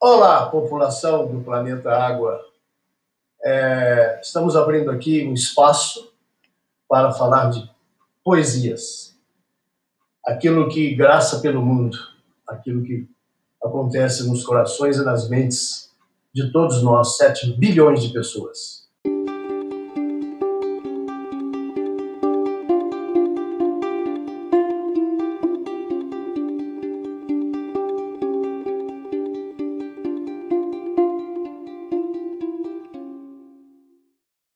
Olá, população do planeta Água. É, estamos abrindo aqui um espaço para falar de poesias. Aquilo que graça pelo mundo, aquilo que acontece nos corações e nas mentes de todos nós, 7 bilhões de pessoas.